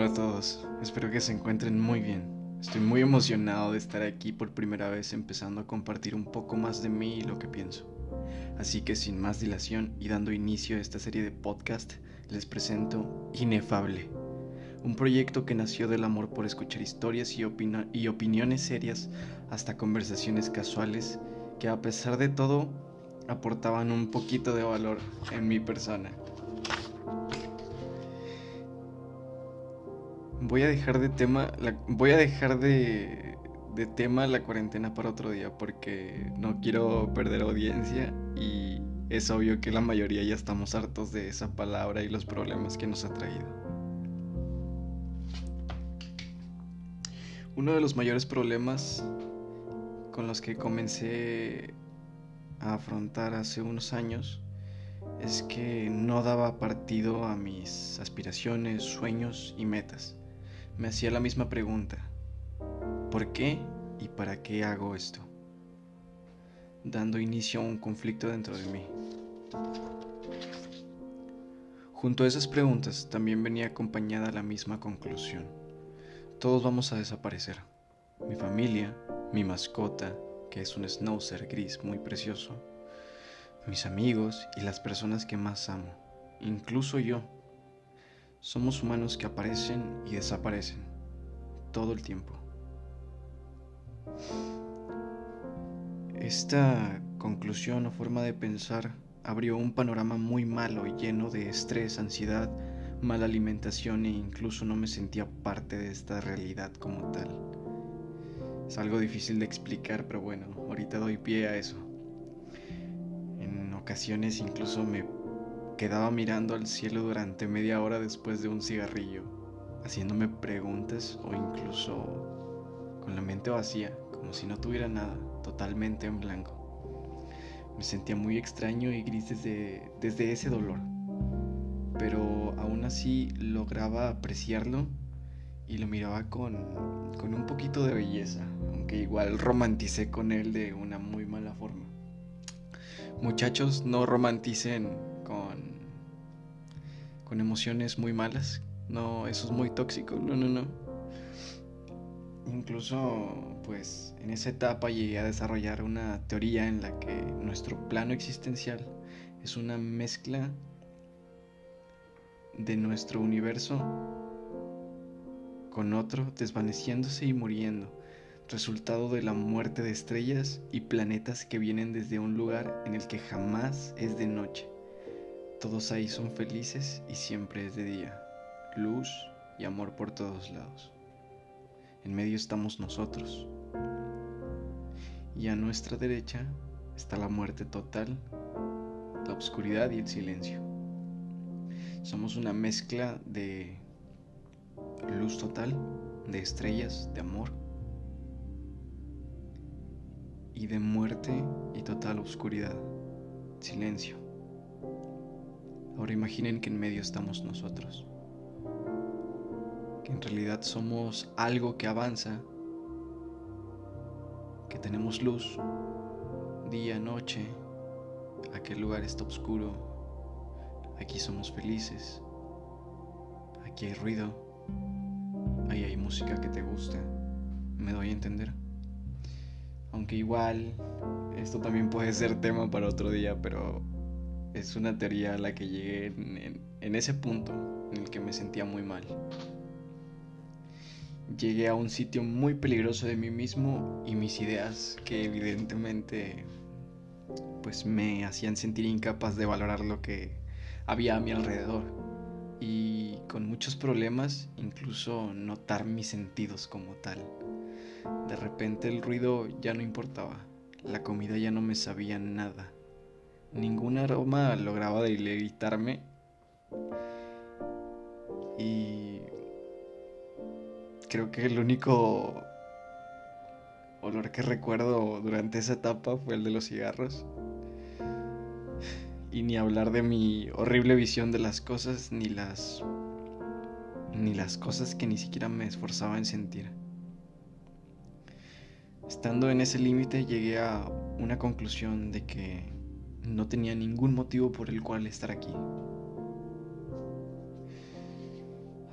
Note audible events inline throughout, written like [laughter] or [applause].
Hola a todos, espero que se encuentren muy bien. Estoy muy emocionado de estar aquí por primera vez empezando a compartir un poco más de mí y lo que pienso. Así que sin más dilación y dando inicio a esta serie de podcast, les presento Inefable, un proyecto que nació del amor por escuchar historias y, y opiniones serias hasta conversaciones casuales que a pesar de todo aportaban un poquito de valor en mi persona. Voy a dejar de tema, voy a dejar de, de tema la cuarentena para otro día porque no quiero perder audiencia y es obvio que la mayoría ya estamos hartos de esa palabra y los problemas que nos ha traído. Uno de los mayores problemas con los que comencé a afrontar hace unos años es que no daba partido a mis aspiraciones, sueños y metas me hacía la misma pregunta. ¿Por qué y para qué hago esto? Dando inicio a un conflicto dentro de mí. Junto a esas preguntas también venía acompañada la misma conclusión. Todos vamos a desaparecer. Mi familia, mi mascota, que es un schnauzer gris muy precioso, mis amigos y las personas que más amo, incluso yo somos humanos que aparecen y desaparecen todo el tiempo. Esta conclusión o forma de pensar abrió un panorama muy malo y lleno de estrés, ansiedad, mala alimentación e incluso no me sentía parte de esta realidad como tal. Es algo difícil de explicar, pero bueno, ahorita doy pie a eso. En ocasiones incluso me quedaba mirando al cielo durante media hora después de un cigarrillo, haciéndome preguntas o incluso con la mente vacía, como si no tuviera nada, totalmente en blanco. Me sentía muy extraño y gris desde, desde ese dolor, pero aún así lograba apreciarlo y lo miraba con, con un poquito de belleza, aunque igual romanticé con él de una muy mala forma. Muchachos, no romanticen con emociones muy malas. No, eso es muy tóxico. No, no, no. Incluso, pues, en esa etapa llegué a desarrollar una teoría en la que nuestro plano existencial es una mezcla de nuestro universo con otro desvaneciéndose y muriendo, resultado de la muerte de estrellas y planetas que vienen desde un lugar en el que jamás es de noche. Todos ahí son felices y siempre es de día, luz y amor por todos lados. En medio estamos nosotros. Y a nuestra derecha está la muerte total, la oscuridad y el silencio. Somos una mezcla de luz total, de estrellas, de amor y de muerte y total oscuridad, silencio. Ahora imaginen que en medio estamos nosotros. Que en realidad somos algo que avanza. Que tenemos luz. Día, noche. Aquel lugar está oscuro. Aquí somos felices. Aquí hay ruido. Ahí hay música que te gusta. ¿Me doy a entender? Aunque igual, esto también puede ser tema para otro día, pero es una teoría a la que llegué en, ese punto en el que me sentía muy mal. Llegué a un sitio muy peligroso de mí mismo y mis ideas que evidentemente pues me hacían sentir incapaz de valorar lo que había a mi alrededor y con muchos problemas incluso notar mis sentidos como tal. De repente el ruido ya no importaba, la comida ya no me sabía nada ningún aroma lograba deleitarme. Y creo que el único olor que recuerdo durante esa etapa fue el de los cigarros. Y ni hablar de mi horrible visión de las cosas, ni las ni las cosas que ni siquiera me esforzaba en sentir. Estando en ese límite llegué a una conclusión de que no tenía ningún motivo por el cual estar aquí.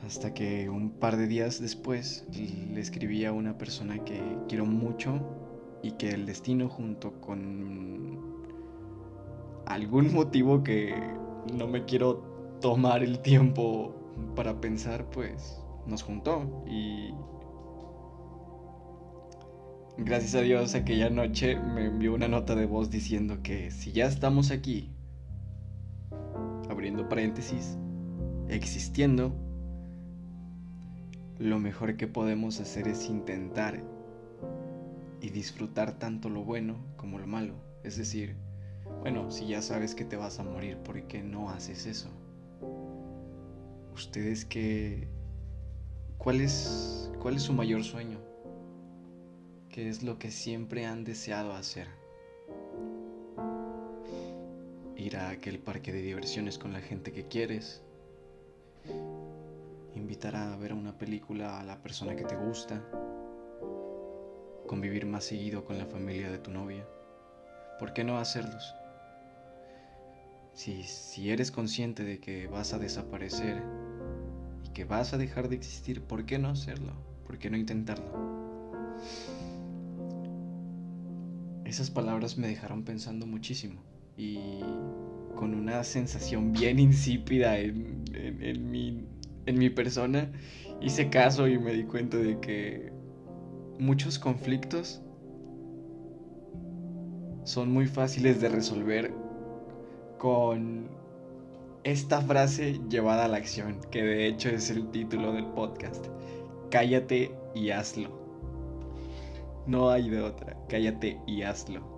Hasta que un par de días después le escribí a una persona que quiero mucho y que el destino junto con algún [laughs] motivo que no me quiero tomar el tiempo para pensar, pues nos juntó y gracias a Dios aquella noche me envió una nota de voz diciendo que si ya estamos aquí, abriendo paréntesis, existiendo, lo mejor que podemos hacer es intentar y disfrutar tanto lo bueno como lo malo. Es decir, bueno, si ya sabes que te vas a morir, ¿por qué no haces eso? ¿Ustedes qué... ¿Cuál es, cuál es su mayor sueño? ¿Qué es lo que siempre han deseado hacer? Ir a aquel parque de diversiones con la gente que quieres. Invitar a ver una película a la persona que te gusta convivir más seguido con la familia de tu novia. ¿Por qué no hacerlos? Si, si eres consciente de que vas a desaparecer y que vas a dejar de existir, ¿por qué no hacerlo? ¿Por qué no intentarlo? Esas palabras me dejaron pensando muchísimo y con una sensación bien insípida en, en, mi, en mi persona hice caso y me di cuenta de que muchos conflictos son muy fáciles de resolver con esta frase llevada a la acción, que de hecho es el título del podcast. Cállate y hazlo. No hay de otra, cállate y hazlo.